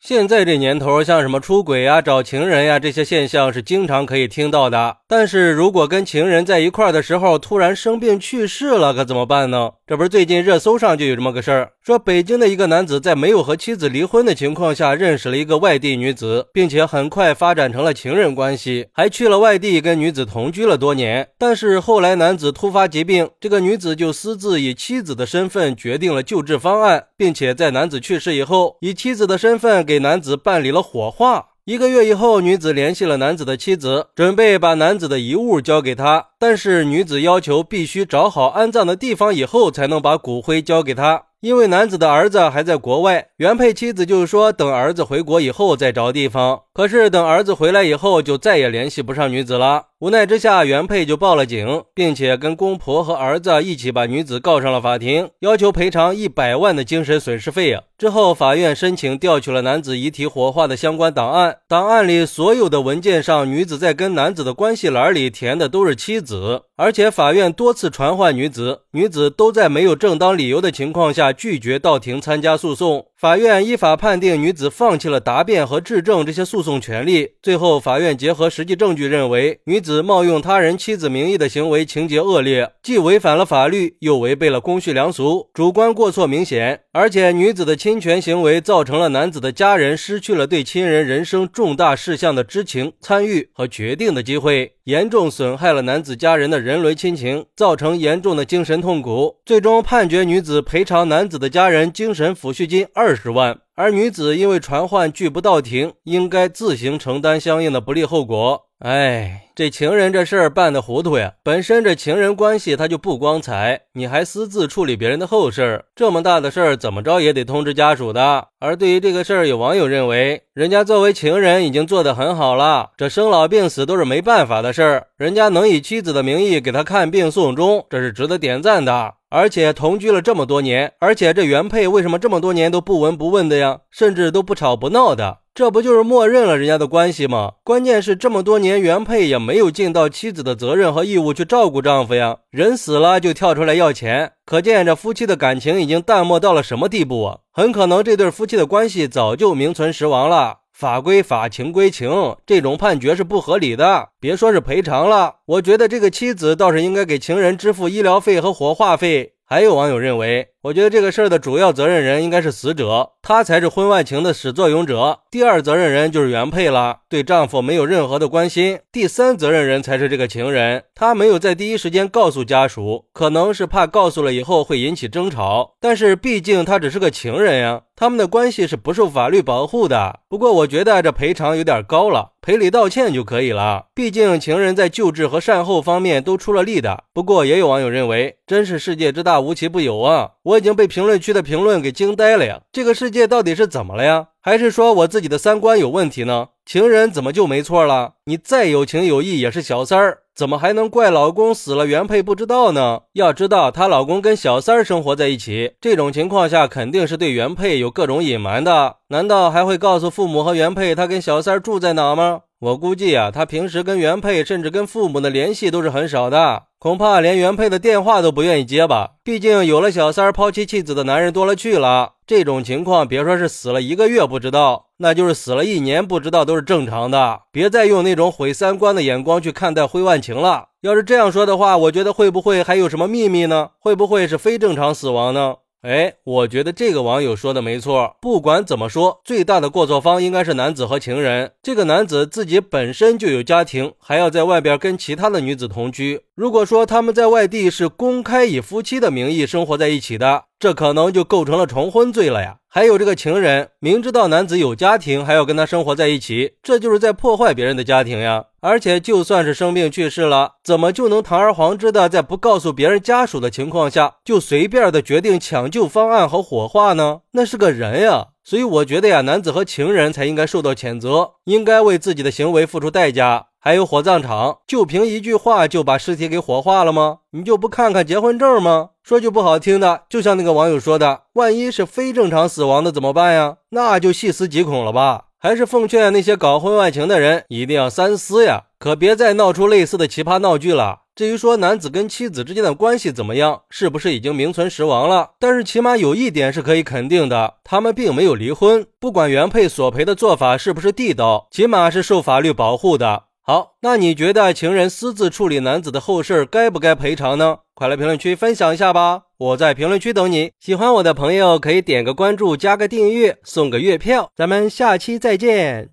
现在这年头，像什么出轨呀、找情人呀这些现象是经常可以听到的。但是如果跟情人在一块儿的时候突然生病去世了，可怎么办呢？这不是最近热搜上就有这么个事儿，说北京的一个男子在没有和妻子离婚的情况下认识了一个外地女子，并且很快发展成了情人关系，还去了外地跟女子同居了多年。但是后来男子突发疾病，这个女子就私自以妻子的身份决定了救治方案，并且在男子去世以后，以妻子的身份给男子办理了火化。一个月以后，女子联系了男子的妻子，准备把男子的遗物交给他，但是女子要求必须找好安葬的地方以后，才能把骨灰交给他。因为男子的儿子还在国外，原配妻子就说等儿子回国以后再找地方。可是等儿子回来以后，就再也联系不上女子了。无奈之下，原配就报了警，并且跟公婆和儿子一起把女子告上了法庭，要求赔偿一百万的精神损失费。之后，法院申请调取了男子遗体火化的相关档案，档案里所有的文件上，女子在跟男子的关系栏里填的都是妻子，而且法院多次传唤女子，女子都在没有正当理由的情况下。拒绝到庭参加诉讼。法院依法判定女子放弃了答辩和质证这些诉讼权利。最后，法院结合实际证据认为，女子冒用他人妻子名义的行为情节恶劣，既违反了法律，又违背了公序良俗，主观过错明显。而且，女子的侵权行为造成了男子的家人失去了对亲人人生重大事项的知情、参与和决定的机会，严重损害了男子家人的人伦亲情，造成严重的精神痛苦。最终判决女子赔偿男子的家人精神抚恤金二。十万，而女子因为传唤拒不到庭，应该自行承担相应的不利后果。哎。这情人这事儿办的糊涂呀！本身这情人关系他就不光彩，你还私自处理别人的后事儿，这么大的事儿怎么着也得通知家属的。而对于这个事儿，有网友认为，人家作为情人已经做得很好了，这生老病死都是没办法的事儿，人家能以妻子的名义给他看病送终，这是值得点赞的。而且同居了这么多年，而且这原配为什么这么多年都不闻不问的呀？甚至都不吵不闹的？这不就是默认了人家的关系吗？关键是这么多年原配也没有尽到妻子的责任和义务去照顾丈夫呀，人死了就跳出来要钱，可见这夫妻的感情已经淡漠到了什么地步啊？很可能这对夫妻的关系早就名存实亡了。法归法，情归情，这种判决是不合理的。别说是赔偿了，我觉得这个妻子倒是应该给情人支付医疗费和火化费。还有网友认为，我觉得这个事儿的主要责任人应该是死者，他才是婚外情的始作俑者。第二责任人就是原配了，对丈夫没有任何的关心。第三责任人才是这个情人，他没有在第一时间告诉家属，可能是怕告诉了以后会引起争吵。但是毕竟他只是个情人呀，他们的关系是不受法律保护的。不过我觉得这赔偿有点高了。赔礼道歉就可以了，毕竟情人在救治和善后方面都出了力的。不过也有网友认为，真是世界之大无奇不有啊！我已经被评论区的评论给惊呆了呀！这个世界到底是怎么了呀？还是说我自己的三观有问题呢？情人怎么就没错了？你再有情有义也是小三儿，怎么还能怪老公死了原配不知道呢？要知道她老公跟小三儿生活在一起，这种情况下肯定是对原配有各种隐瞒的。难道还会告诉父母和原配她跟小三儿住在哪吗？我估计啊，他平时跟原配甚至跟父母的联系都是很少的，恐怕连原配的电话都不愿意接吧。毕竟有了小三儿抛妻弃子的男人多了去了，这种情况别说是死了一个月不知道，那就是死了一年不知道都是正常的。别再用那种毁三观的眼光去看待婚外情了。要是这样说的话，我觉得会不会还有什么秘密呢？会不会是非正常死亡呢？哎，我觉得这个网友说的没错。不管怎么说，最大的过错方应该是男子和情人。这个男子自己本身就有家庭，还要在外边跟其他的女子同居。如果说他们在外地是公开以夫妻的名义生活在一起的，这可能就构成了重婚罪了呀。还有这个情人，明知道男子有家庭，还要跟他生活在一起，这就是在破坏别人的家庭呀。而且就算是生病去世了，怎么就能堂而皇之的在不告诉别人家属的情况下，就随便的决定抢救方案和火化呢？那是个人呀。所以我觉得呀，男子和情人才应该受到谴责，应该为自己的行为付出代价。还有火葬场，就凭一句话就把尸体给火化了吗？你就不看看结婚证吗？说句不好听的，就像那个网友说的，万一是非正常死亡的怎么办呀？那就细思极恐了吧。还是奉劝那些搞婚外情的人一定要三思呀。可别再闹出类似的奇葩闹剧了。至于说男子跟妻子之间的关系怎么样，是不是已经名存实亡了？但是起码有一点是可以肯定的，他们并没有离婚。不管原配索赔的做法是不是地道，起码是受法律保护的。好，那你觉得情人私自处理男子的后事，该不该赔偿呢？快来评论区分享一下吧！我在评论区等你。喜欢我的朋友可以点个关注，加个订阅，送个月票。咱们下期再见。